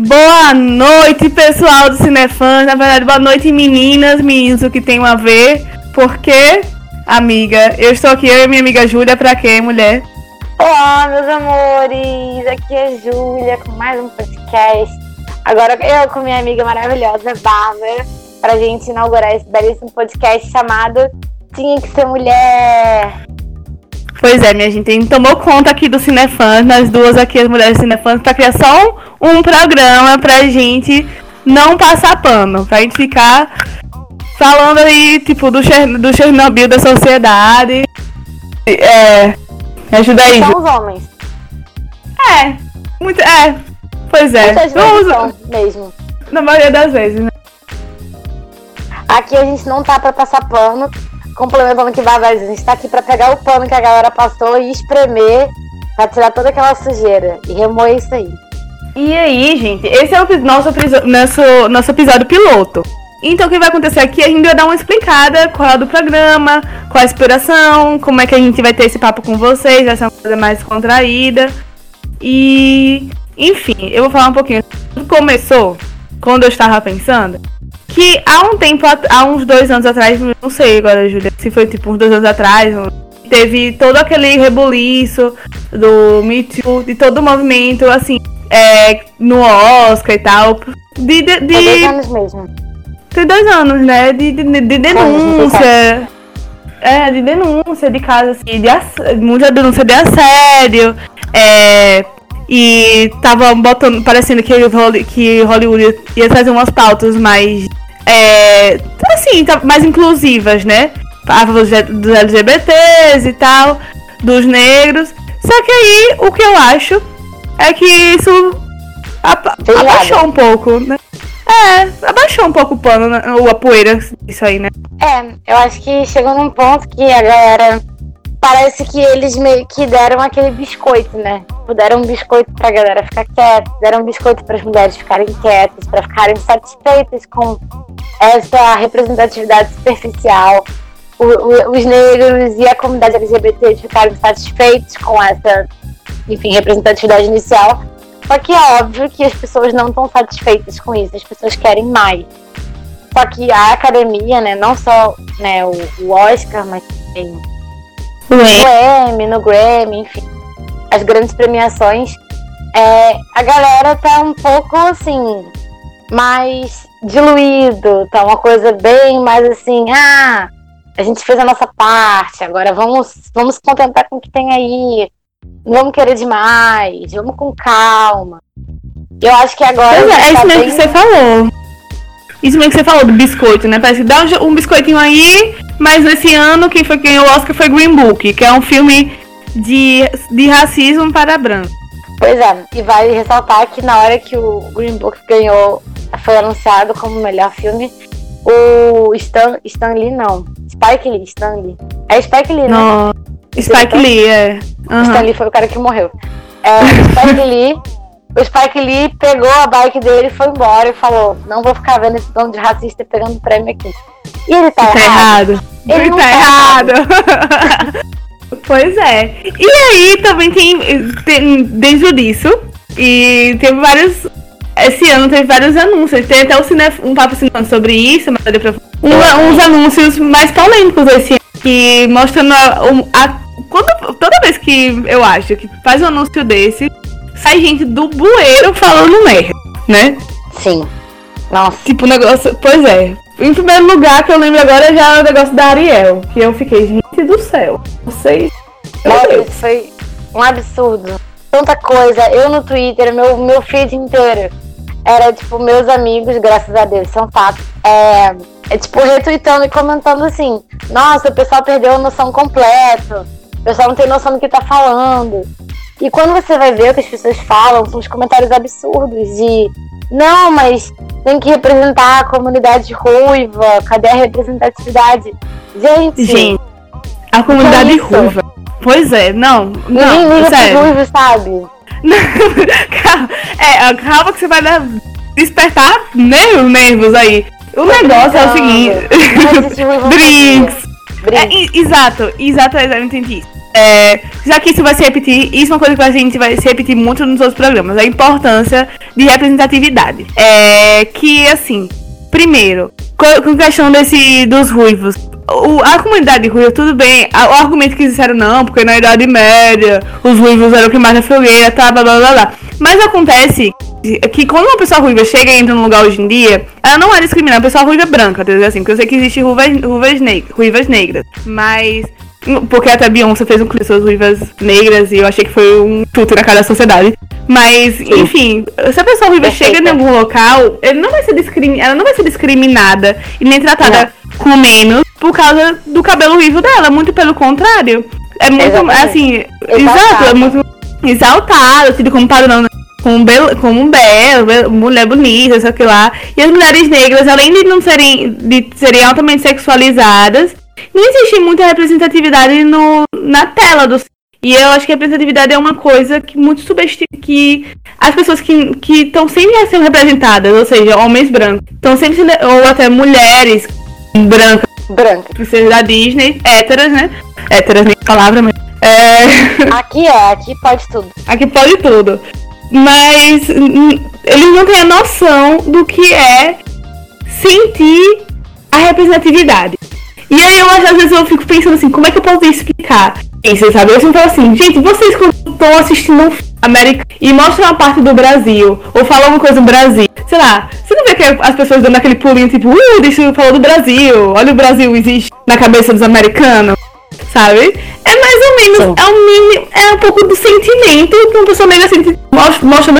Boa noite, pessoal do Cinefãs. Na verdade, boa noite, meninas, meninos, o que tem a ver. Porque, amiga, eu estou aqui, eu e minha amiga Júlia, pra quê, mulher? Olá, meus amores! Aqui é Júlia com mais um podcast. Agora eu com minha amiga maravilhosa, Bárbara, pra gente inaugurar esse belíssimo podcast chamado Tinha que Ser Mulher. Pois é, minha gente, a gente tomou conta aqui do Cinefãs, nós duas aqui, as mulheres Cinefãs, pra criar só um, um programa pra gente não passar pano, pra gente ficar falando aí, tipo, do, Cher do Chernobyl da sociedade. É. Me ajuda aí. São os homens. É, muito. É, pois é. Muitas vezes são mesmo. Na maioria das vezes, né? Aqui a gente não tá pra passar pano, complementando o que vai, a gente tá aqui pra pegar o pano que a galera passou e espremer pra tirar toda aquela sujeira e remoer isso aí. E aí, gente, esse é o nosso, nosso, nosso episódio piloto. Então, o que vai acontecer aqui? A gente vai dar uma explicada qual é do programa, qual é a inspiração, como é que a gente vai ter esse papo com vocês, vai ser uma coisa mais contraída. E, enfim, eu vou falar um pouquinho. Tudo começou quando eu estava pensando que há um tempo, há uns dois anos atrás, não sei agora, Júlia, se foi tipo uns dois anos atrás, teve todo aquele rebuliço do Me Too, de todo o movimento, assim, é, no Oscar e tal. De, de, de... dois anos mesmo. Tem dois anos, né? De, de, de denúncia. É, de denúncia de casos assim, de muita denúncia de assédio. É, e tava botando, parecendo que, que Hollywood ia trazer umas pautas mais. É, assim, tá, mais inclusivas, né? A favor dos LGBTs e tal, dos negros. Só que aí o que eu acho é que isso abaixou um pouco, né? É, abaixou um pouco o pano, né? ou a poeira, isso aí, né? É, eu acho que chegou num ponto que a galera. Parece que eles meio que deram aquele biscoito, né? Tipo, deram um biscoito pra galera ficar quieta, deram um biscoito para as mulheres ficarem quietas, para ficarem satisfeitas com essa representatividade superficial. O, o, os negros e a comunidade LGBT ficarem satisfeitos com essa, enfim, representatividade inicial. Só que é óbvio que as pessoas não estão satisfeitas com isso, as pessoas querem mais. Só que a academia, né, não só né, o, o Oscar, mas também o Emmy, no Grammy, enfim, as grandes premiações, é, a galera tá um pouco assim, mais diluído, tá uma coisa bem mais assim, ah, a gente fez a nossa parte, agora vamos, vamos se contentar com o que tem aí vamos querer demais, vamos com calma. Eu acho que agora. É, é isso tá mesmo bem... que você falou. Isso mesmo que você falou do biscoito, né? Parece que dá um, um biscoitinho aí, mas esse ano quem foi quem ganhou o Oscar foi Green Book, que é um filme de, de racismo para branco. Pois é, e vale ressaltar que na hora que o Green Book ganhou, foi anunciado como melhor filme, o Stan, Stan Lee não, Spike Lee, Stan Lee. É Spike Lee, não. né? Spike Lee, é. Uhum. Stan Lee foi o cara que morreu. É, Spike Lee, o Spike Lee pegou a bike dele, foi embora e falou: Não vou ficar vendo esse dono de racista pegando prêmio aqui. E ele tá, tá errado. errado. Ele, ele tá, tá errado. pois é. E aí também tem, tem desde disso. E teve vários. Esse ano teve vários anúncios. Tem até o cine, um papo cinema sobre isso, mas um, uns anúncios mais polêmicos esse ano. Que mostrando a, a quando, toda vez que eu acho que faz um anúncio desse, sai gente do bueiro falando merda, né? Sim. Nossa. Tipo, o negócio. Pois é. Em primeiro lugar, que eu lembro agora já é o negócio da Ariel. Que eu fiquei, gente do céu. Vocês. Nossa, foi um absurdo. Tanta coisa. Eu no Twitter, meu, meu feed inteiro. Era tipo, meus amigos, graças a Deus, são fatos. É, é tipo, retweetando e comentando assim: Nossa, o pessoal perdeu a noção completa o pessoal não tem noção do que tá falando. E quando você vai ver o que as pessoas falam, são os comentários absurdos de não, mas tem que representar a comunidade ruiva, cadê a representatividade? Gente, Gente a comunidade é ruiva. Pois é, não, não, Ninguém liga sério. ruivo, sabe? calma, é, calma que você vai despertar nervos, nervos aí. O negócio é o seguinte: drinks, é, exato, exato, exatamente isso. É, já que isso vai se repetir, isso é uma coisa que a gente vai se repetir muito nos outros programas, a importância de representatividade. É que assim, primeiro, com questão desse dos ruivos, o, a comunidade ruiva, tudo bem, o argumento que disseram não, porque na Idade Média os ruivos eram o que mais na fogueira, tá, blá blá blá blá. Mas acontece que quando uma pessoa ruiva chega e entra num lugar hoje em dia, ela não é discriminada, a pessoa ruiva é branca, entendeu? Assim, porque eu sei que existe ruivas, ruivas, negras, ruivas negras, mas porque até Beyoncé fez um clipe sobre ruivas negras e eu achei que foi um chute na cara da sociedade. Mas, Sim. enfim, se a pessoa ruiva Perfeita. chega em algum local, ele não vai ser discrimin... ela não vai ser discriminada e nem tratada não. com menos por causa do cabelo ruivo dela. Muito pelo contrário. É muito, Exatamente. assim, exato, é muito exaltado, assim, como padrão né? como, bel, como um belo, mulher bonita, sei lá. E as mulheres negras, além de não serem, de serem altamente sexualizadas, não existe muita representatividade no, na tela do e eu acho que a representatividade é uma coisa que muito subestima que as pessoas que estão sempre sendo representadas, ou seja, homens brancos, estão sempre ou até mulheres brancas, brancas, princesas da Disney, héteras, né? Héteras nem palavra, mas é... Aqui é, aqui pode tudo. Aqui pode tudo. Mas eles não têm a noção do que é sentir a representatividade. E aí eu às vezes eu fico pensando assim, como é que eu posso explicar isso, sabe? Eu sempre falo assim, gente, vocês quando estão assistindo um América e mostram uma parte do Brasil, ou falam alguma coisa do Brasil, sei lá, você não vê que as pessoas dando aquele pulinho tipo, uh, deixa eu falar do Brasil, olha o Brasil existe na cabeça dos americanos, sabe? É mais ou menos, Sim. é um mínimo, é um pouco do sentimento que uma pessoa negra sente, mostra, mostra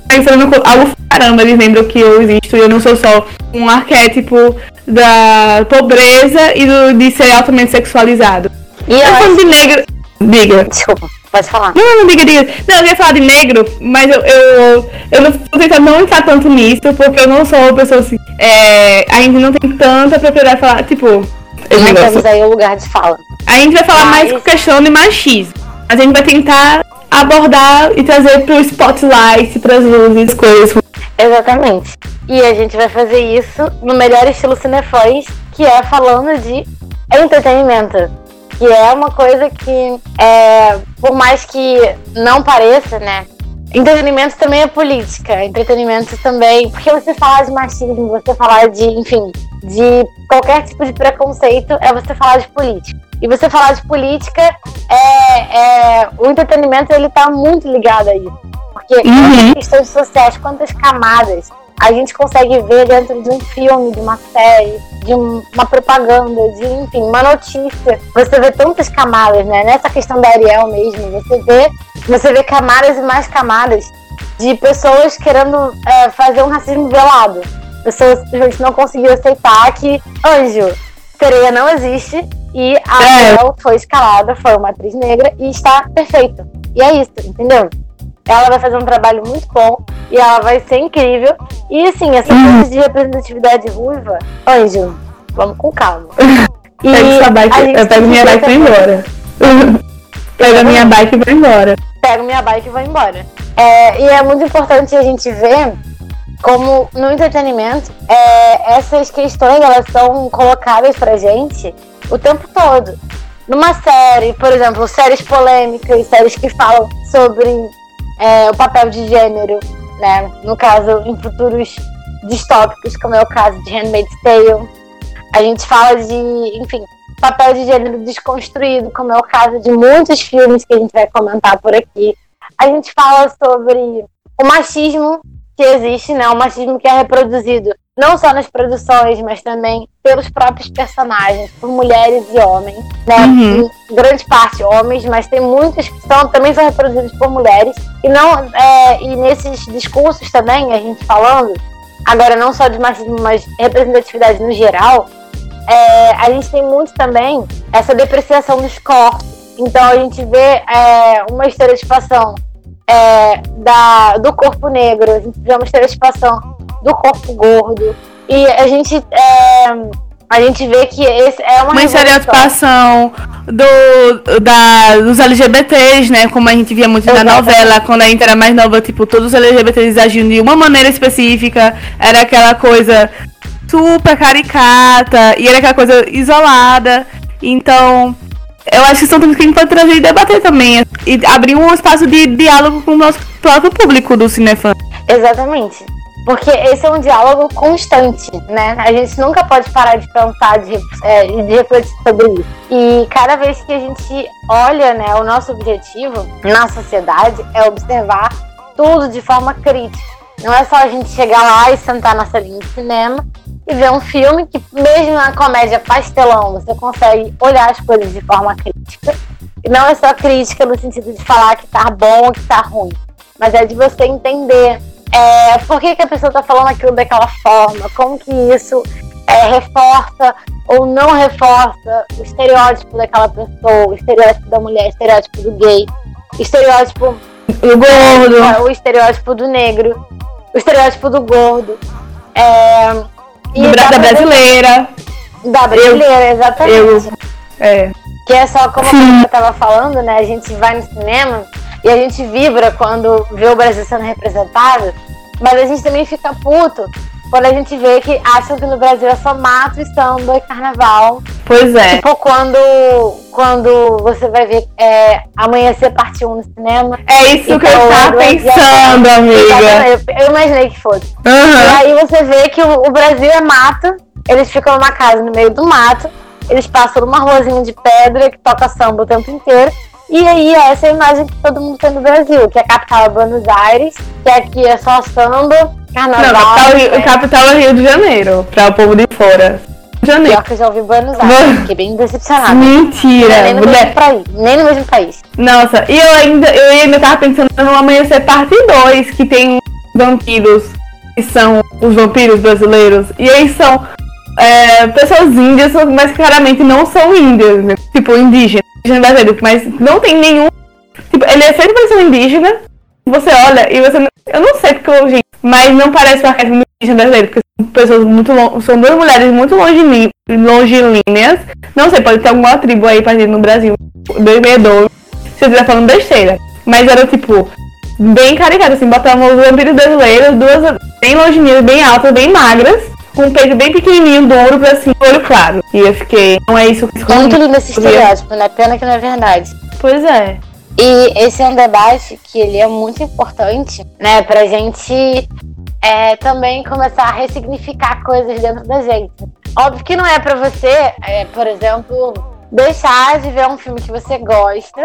algo, caramba, eles lembram que eu existo e eu não sou só um arquétipo da pobreza e do, de ser altamente sexualizado. E eu falando de negro. Diga. Desculpa, pode falar. Não, não, diga, diga. Não, eu ia falar de negro, mas eu, eu, eu não tô tentando não entrar tanto nisso, porque eu não sou uma pessoa assim. É, a gente não tem tanta propriedade falar, tipo. Não temos aí o lugar de fala. A gente vai falar mas... mais com questão de machismo. A gente vai tentar abordar e trazer pro spotlight, pras luzes, coisas. Exatamente. E a gente vai fazer isso no melhor estilo cinefãs, que é falando de entretenimento. Que é uma coisa que, é, por mais que não pareça, né? Entretenimento também é política. Entretenimento também. Porque você falar de machismo, você falar de, enfim, de qualquer tipo de preconceito, é você falar de política. E você falar de política, é, é, o entretenimento ele tá muito ligado a isso. Porque uhum. questões sociais, quantas camadas a gente consegue ver dentro de um filme, de uma série, de um, uma propaganda, de enfim, uma notícia. Você vê tantas camadas, né? Nessa questão da Ariel mesmo, você vê, você vê camadas e mais camadas de pessoas querendo é, fazer um racismo velado. Pessoas simplesmente não conseguiram aceitar que anjo, sereia não existe e a é. Ariel foi escalada, foi uma atriz negra e está perfeita. E é isso, entendeu? Ela vai fazer um trabalho muito bom e ela vai ser incrível. E assim, essa coisa de representatividade ruiva, Anjo, vamos com calma. E Pega bike, eu pego minha bike e vou embora. Pega minha bike e vou embora. Pego minha bike e vou embora. É, e é muito importante a gente ver como no entretenimento é, essas questões elas são colocadas pra gente o tempo todo. Numa série, por exemplo, séries polêmicas, séries que falam sobre é, o papel de gênero, né? No caso, em futuros distópicos, como é o caso de Handmaid's Tale. A gente fala de, enfim, papel de gênero desconstruído, como é o caso de muitos filmes que a gente vai comentar por aqui. A gente fala sobre o machismo que existe, né? O machismo que é reproduzido não só nas produções, mas também pelos próprios personagens, por mulheres e homens, né? Uhum. grande parte homens, mas tem muitos que são, também são reproduzidos por mulheres. E, não, é, e nesses discursos também, a gente falando, agora não só de machismo, mas representatividade no geral, é, a gente tem muito também essa depreciação dos corpos. Então a gente vê é, uma estereotipação é, da, do corpo negro, a gente vê uma estereotipação do corpo gordo. E a gente. É, a gente vê que esse é uma. Uma estereotipação do, da, dos LGBTs, né? Como a gente via muito na novela, quando a gente era mais nova, tipo, todos os LGBTs agiam de uma maneira específica. Era aquela coisa super caricata e era aquela coisa isolada. Então, eu acho que são temas que a gente pode trazer e debater também. E abrir um espaço de diálogo com o nosso próprio público do Cinefã. Exatamente. Porque esse é um diálogo constante, né? A gente nunca pode parar de pensar, de, é, de refletir sobre isso. E cada vez que a gente olha, né, o nosso objetivo na sociedade é observar tudo de forma crítica. Não é só a gente chegar lá e sentar na salinha de cinema e ver um filme que, mesmo na comédia pastelão, você consegue olhar as coisas de forma crítica. E não é só crítica no sentido de falar que tá bom ou que tá ruim, mas é de você entender é, por que, que a pessoa está falando aquilo daquela forma, como que isso é, reforça ou não reforça o estereótipo daquela pessoa, o estereótipo da mulher, o estereótipo do gay, o estereótipo do gordo, o estereótipo do negro, o estereótipo do gordo. É, do, da brasileira. Da brasileira, eu, exatamente. Eu, é. Que é só como Sim. a estava falando, né? A gente vai no cinema e a gente vibra quando vê o Brasil sendo representado, mas a gente também fica puto quando a gente vê que acham que no Brasil é só mato e samba e carnaval. Pois é. Tipo, quando, quando você vai ver é, Amanhecer Parte 1 no cinema. É isso que eu então, tava pensando, amiga. Eu, eu, imaginei que fosse. Uhum. E aí você vê que o, o Brasil é mato, eles ficam numa casa no meio do mato, eles passam numa ruazinha de pedra que toca samba o tempo inteiro. E aí, essa é a imagem que todo mundo tem no Brasil, que a capital é Buenos Aires, que aqui é só samba, carnaval. Não, capital, né? capital é Rio de Janeiro, para o povo de fora. Janeiro. Pior que eu já ouvi Buenos Aires, fiquei bem decepcionada. Mentira! Nem no, mulher... mesmo país, nem no mesmo país. Nossa, e eu ainda, eu ainda tava pensando no Amanhecer Parte 2, que tem vampiros, que são os vampiros brasileiros, e aí são é, pessoas índias, mas claramente não são índias, né? tipo indígenas indígena brasileiro, mas não tem nenhum. Tipo, ele é sempre parecendo indígena. Você olha e você. Eu não sei porque gente, mas não parece um arquétipo indígena brasileiro, porque são pessoas muito long, São duas mulheres muito longilíneas. longilíneas. Não sei, pode ter alguma tribo aí partindo no Brasil. 262. Se eu estiver falando besteira. Mas era tipo. Bem caricato, assim, botavam os vampiros brasileiros, duas bem longilíneas, bem altas, bem magras com um peito bem pequenininho, duro cima, olho claro. E eu fiquei, não é isso que. Muito lindo esse estereótipo, né? Pena que não é verdade. Pois é. E esse é um debate que ele é muito importante, né? Pra gente é, também começar a ressignificar coisas dentro da gente. Óbvio que não é pra você, é, por exemplo, deixar de ver um filme que você gosta,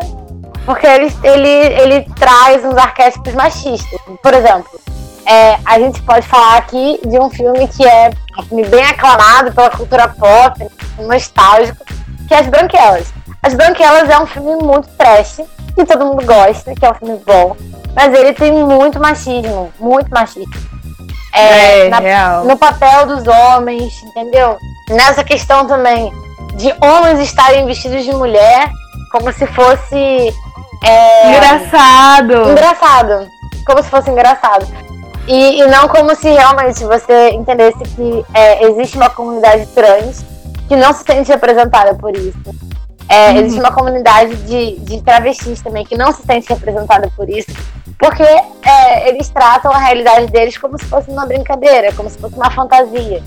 porque ele, ele, ele traz uns arquétipos machistas. Por exemplo, é, a gente pode falar aqui de um filme que é bem aclamado pela cultura pop, nostálgico, que é As Branquelas. As Branquelas é um filme muito trash, que todo mundo gosta, que é um filme bom, mas ele tem muito machismo, muito machismo. É, é na, real. No papel dos homens, entendeu? Nessa questão também de homens estarem vestidos de mulher, como se fosse. É, engraçado! Engraçado. Como se fosse engraçado. E, e, não como se realmente você entendesse que é, existe uma comunidade trans que não se sente representada por isso. É, uhum. Existe uma comunidade de, de travestis também que não se sente representada por isso, porque é, eles tratam a realidade deles como se fosse uma brincadeira, como se fosse uma fantasia.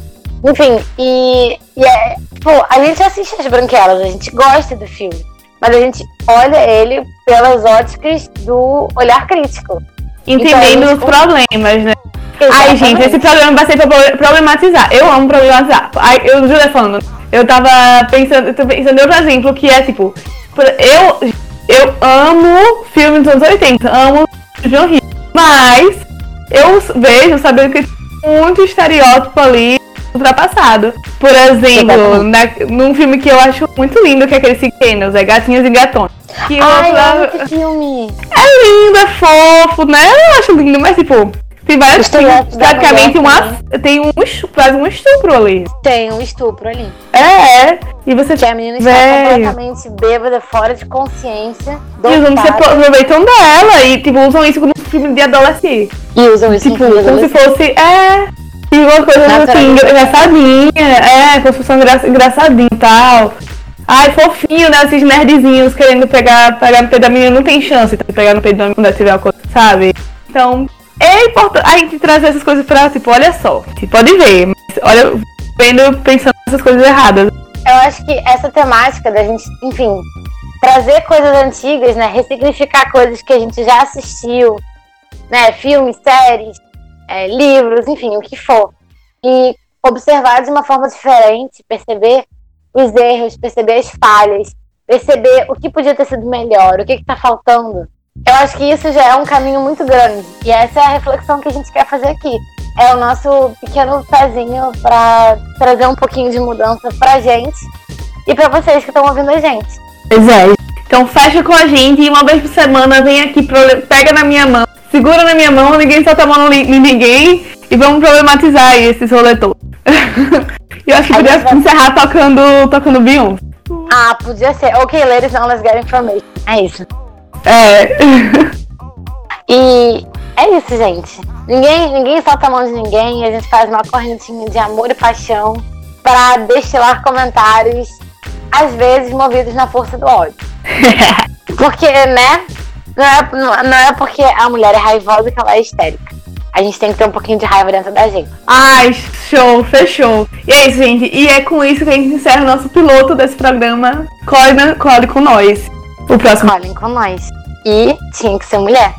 Enfim, e, e é, pô, a gente assiste as branquelas, a gente gosta do filme, mas a gente olha ele pelas óticas do olhar crítico entendendo então, os problemas, né? Exatamente. Ai, gente, esse programa vai ser pra problematizar. Eu amo problematizar. Ai, eu, Julia falando, eu tava pensando, eu tô pensando em outro exemplo que é tipo, eu, eu amo filmes dos anos 80, amo John Hughes, mas eu vejo, sabendo que tem muito estereótipo ali ultrapassado. Por exemplo, na, num filme que eu acho muito lindo, que é aquele Ciquenos, é Gatinhas e Gatões. Que Ai, outra... esse filme. É lindo, é fofo, né? Eu acho lindo, mas tipo, tem vários filmes, praticamente uma, tem um quase um estupro ali. Tem um estupro ali. É, é. E você que a menina está véio. completamente bêbada, fora de consciência. E os homens se aproveitam dela e tipo, usam isso como filme de adolescente. E usam isso tipo, como se fosse. É. E uma coisa assim, engraçadinha. É, como se fosse engra, engraçadinho e tal. Ai, fofinho, né? Esses nerdzinhos querendo pegar, pegar no peito da menina. Não tem chance de pegar no peito da menina quando tiver uma coisa, sabe? Então, é importante a gente trazer essas coisas pra, tipo, olha só. Você pode ver, mas olha, vendo, pensando nessas coisas erradas. Eu acho que essa temática da gente, enfim, trazer coisas antigas, né? Ressignificar coisas que a gente já assistiu, né? Filmes, séries, é, livros, enfim, o que for. E observar de uma forma diferente, perceber os erros, perceber as falhas, perceber o que podia ter sido melhor, o que está faltando. Eu acho que isso já é um caminho muito grande. E essa é a reflexão que a gente quer fazer aqui. É o nosso pequeno pezinho para trazer um pouquinho de mudança pra gente e para vocês que estão ouvindo a gente. Pois é. Então fecha com a gente e uma vez por semana vem aqui, pega na minha mão, segura na minha mão, ninguém solta a mão em ninguém e vamos problematizar aí esses rolê todo. eu acho que podia vai... encerrar tocando, tocando Beyoncé. Ah, podia ser. Ok, ladies, now let's get information. É isso. É. e é isso, gente. Ninguém, ninguém solta a mão de ninguém. A gente faz uma correntinha de amor e paixão para destilar comentários, às vezes movidos na força do ódio. porque, né? Não é, não é porque a mulher é raivosa que ela é histérica a gente tem que ter um pouquinho de raiva dentro da gente. Ai, show, fechou. E é isso, gente. E é com isso que a gente encerra o nosso piloto desse programa. Colhe, colhe com nós. O próximo. Colhem com nós. E tinha que ser mulher.